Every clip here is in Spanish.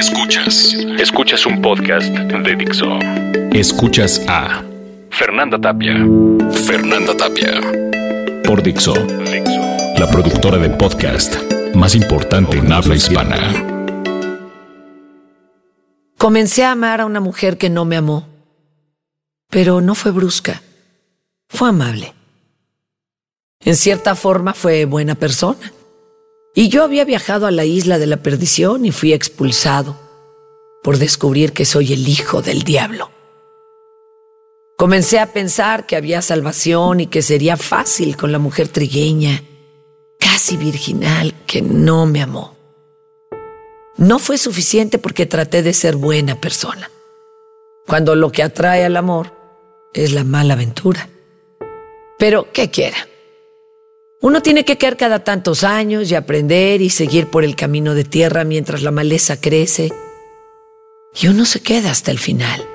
Escuchas. Escuchas un podcast de Dixo. Escuchas a Fernanda Tapia. Fernanda Tapia. Por Dixo. La productora de podcast más importante en habla hispana. Comencé a amar a una mujer que no me amó, pero no fue brusca, fue amable. En cierta forma fue buena persona. Y yo había viajado a la isla de la perdición y fui expulsado por descubrir que soy el hijo del diablo. Comencé a pensar que había salvación y que sería fácil con la mujer trigueña, casi virginal, que no me amó. No fue suficiente porque traté de ser buena persona, cuando lo que atrae al amor es la mala aventura. Pero, ¿qué quiera? Uno tiene que caer cada tantos años y aprender y seguir por el camino de tierra mientras la maleza crece y uno se queda hasta el final.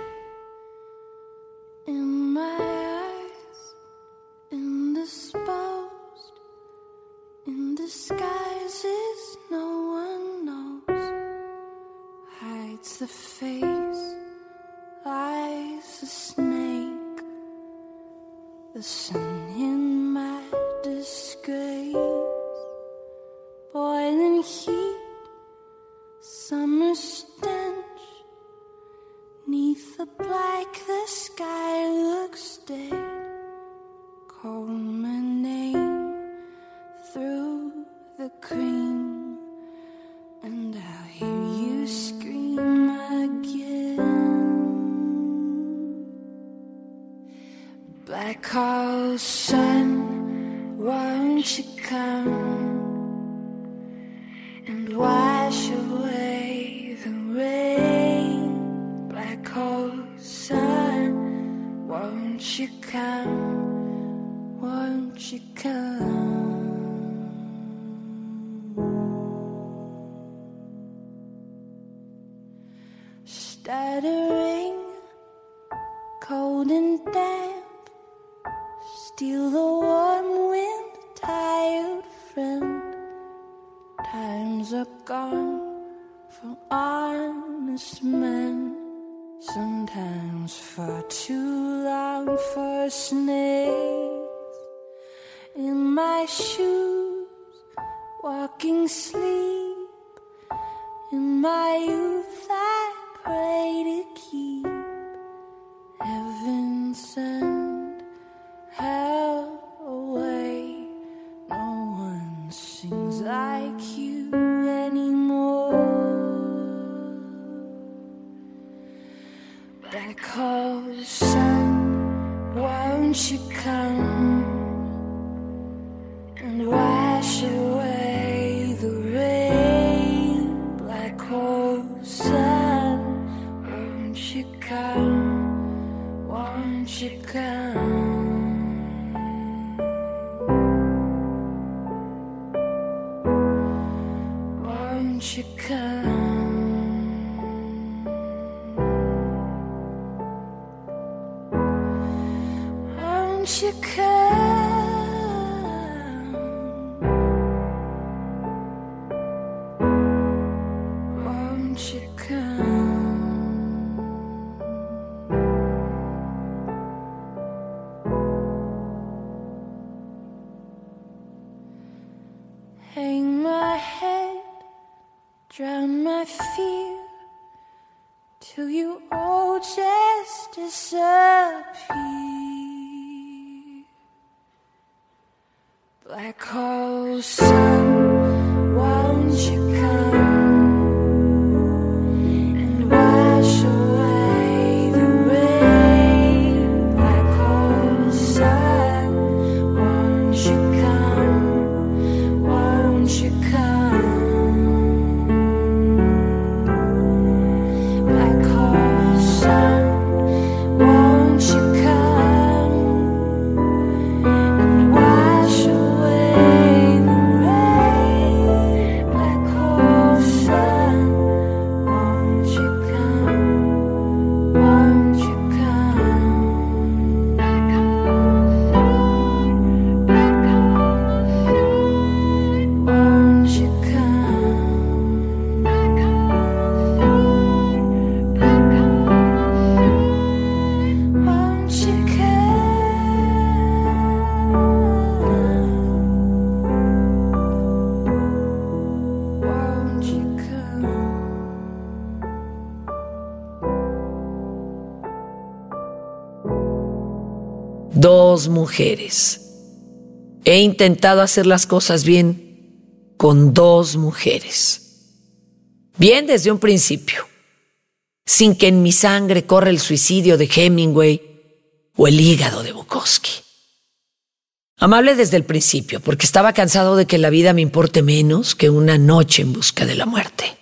the sun in won't you come and wash away the rain? Black hole sun, won't you come? Sometimes far too long for snakes. In my shoes, walking sleep, in my youth I prayed to mujeres. He intentado hacer las cosas bien con dos mujeres. Bien desde un principio, sin que en mi sangre corra el suicidio de Hemingway o el hígado de Bukowski. Amable desde el principio, porque estaba cansado de que la vida me importe menos que una noche en busca de la muerte.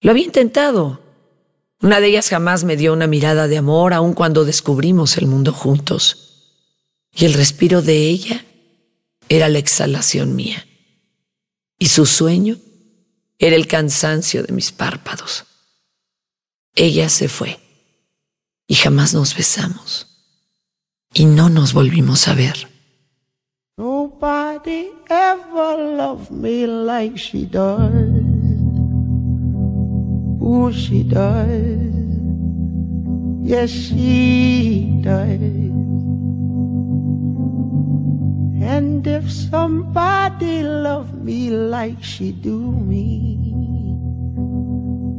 Lo había intentado. Una de ellas jamás me dio una mirada de amor, aun cuando descubrimos el mundo juntos. Y el respiro de ella era la exhalación mía. Y su sueño era el cansancio de mis párpados. Ella se fue y jamás nos besamos. Y no nos volvimos a ver. Nobody ever loved me like she does. Ooh, she does. Yes, she does. And if somebody loved me like she do me,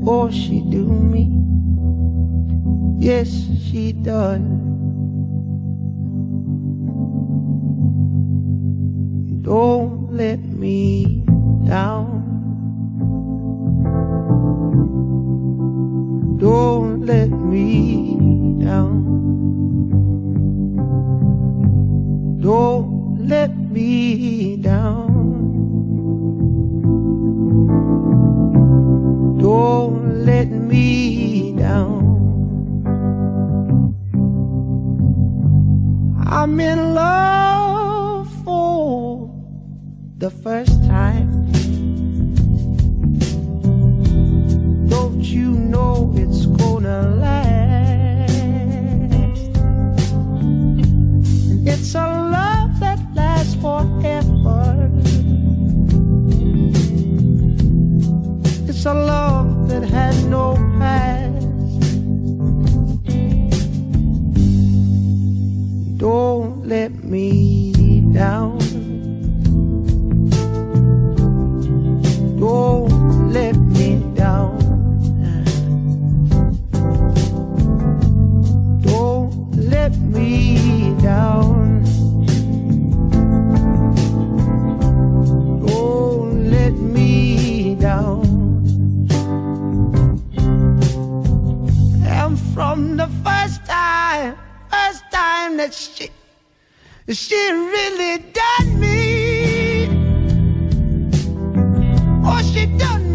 oh, she do me. Yes, she does. Don't let me down. Don't let me down. Don't let me down. Don't let me down. I'm in love for the first time. Don't you know it's gonna last? It's a A love that had no she done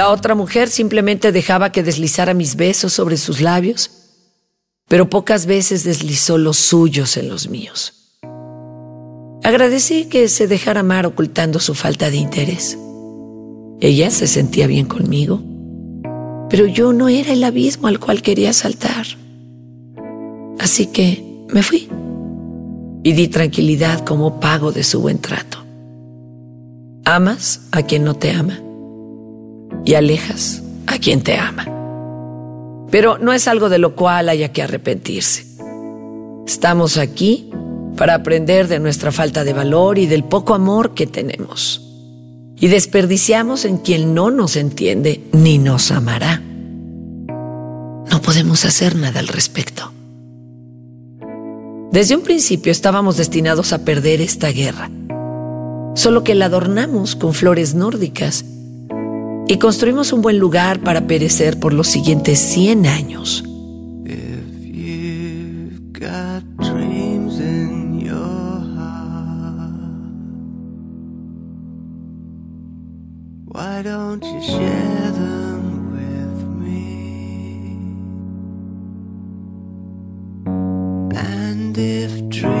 La otra mujer simplemente dejaba que deslizara mis besos sobre sus labios, pero pocas veces deslizó los suyos en los míos. Agradecí que se dejara amar ocultando su falta de interés. Ella se sentía bien conmigo, pero yo no era el abismo al cual quería saltar. Así que me fui. y di tranquilidad como pago de su buen trato. Amas a quien no te ama y alejas a quien te ama. Pero no es algo de lo cual haya que arrepentirse. Estamos aquí para aprender de nuestra falta de valor y del poco amor que tenemos. Y desperdiciamos en quien no nos entiende ni nos amará. No podemos hacer nada al respecto. Desde un principio estábamos destinados a perder esta guerra, solo que la adornamos con flores nórdicas y construimos un buen lugar para perecer por los siguientes 100 años. If dreams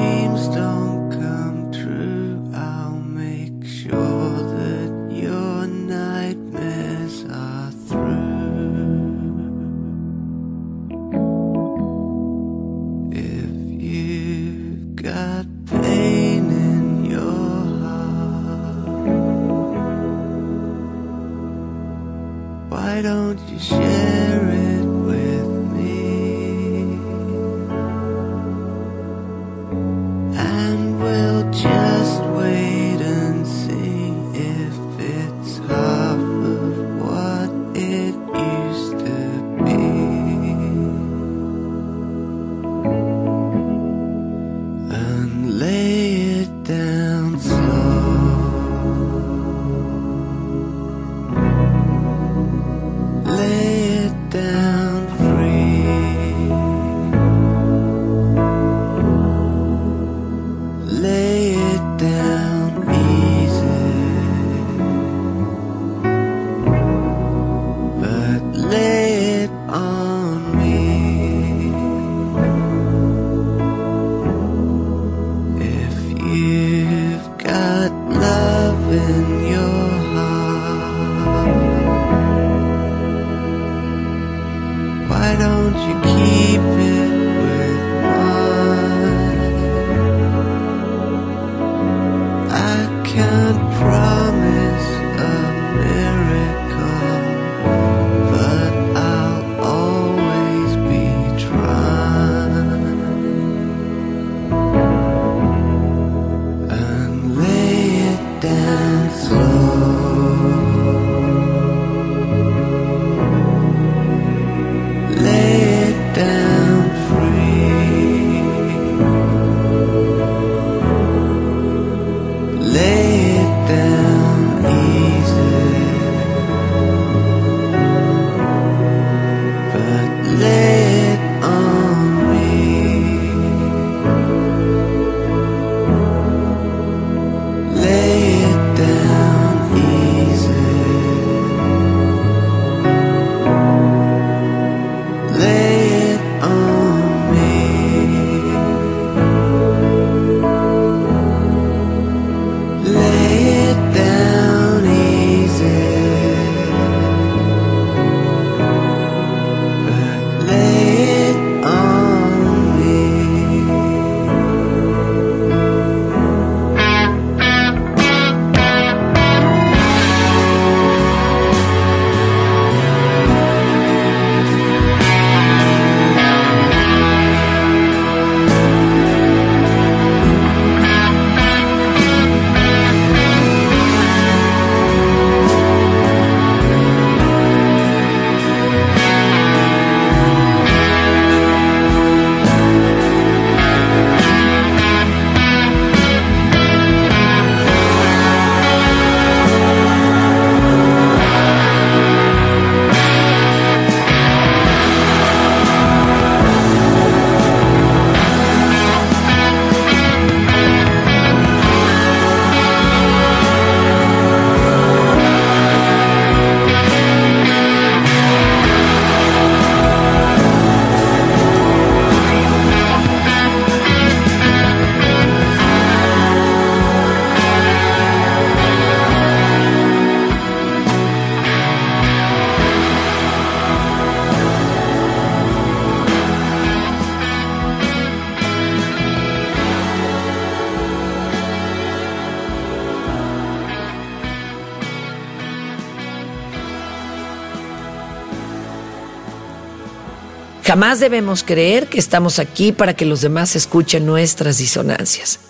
Jamás debemos creer que estamos aquí para que los demás escuchen nuestras disonancias.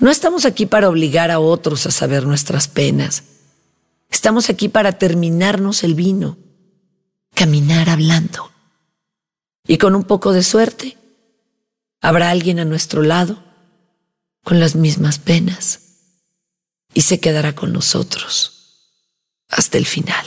No estamos aquí para obligar a otros a saber nuestras penas. Estamos aquí para terminarnos el vino, caminar hablando. Y con un poco de suerte, habrá alguien a nuestro lado con las mismas penas y se quedará con nosotros hasta el final.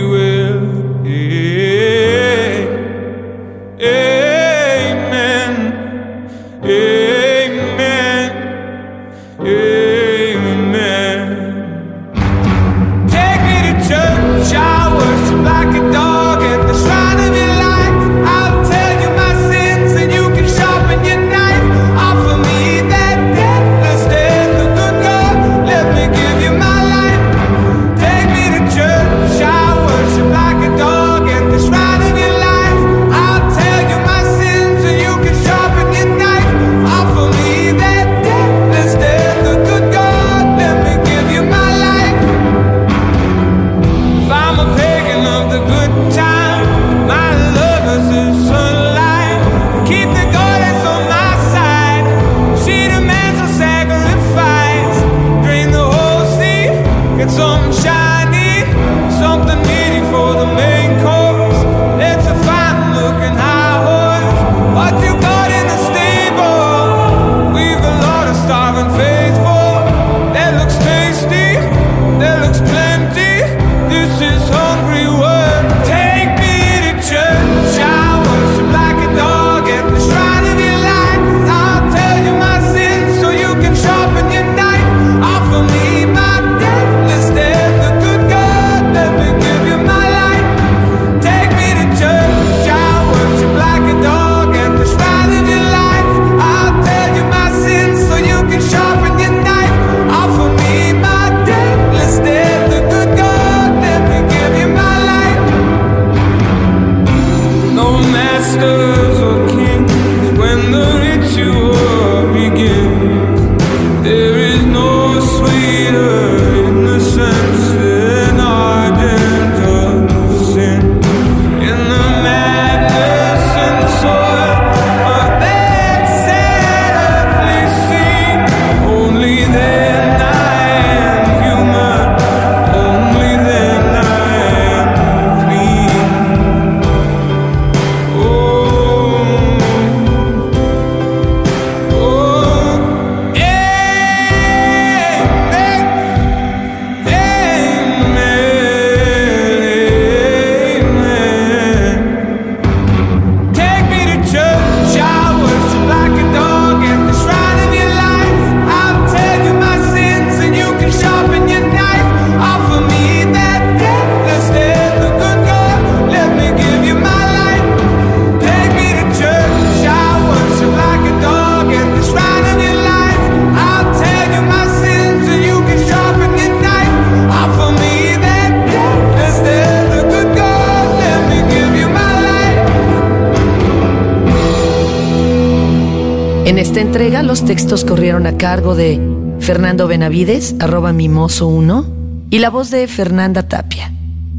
En esta entrega los textos corrieron a cargo de Fernando Benavides, arroba mimoso1, y la voz de Fernanda Tapia,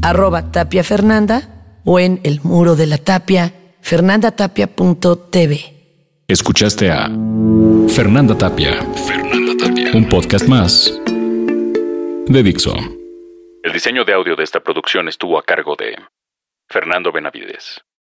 arroba tapia Fernanda, o en el muro de la tapia, fernandatapia.tv. Escuchaste a Fernanda Tapia. Fernanda Tapia. Un podcast más de Dixo. El diseño de audio de esta producción estuvo a cargo de Fernando Benavides.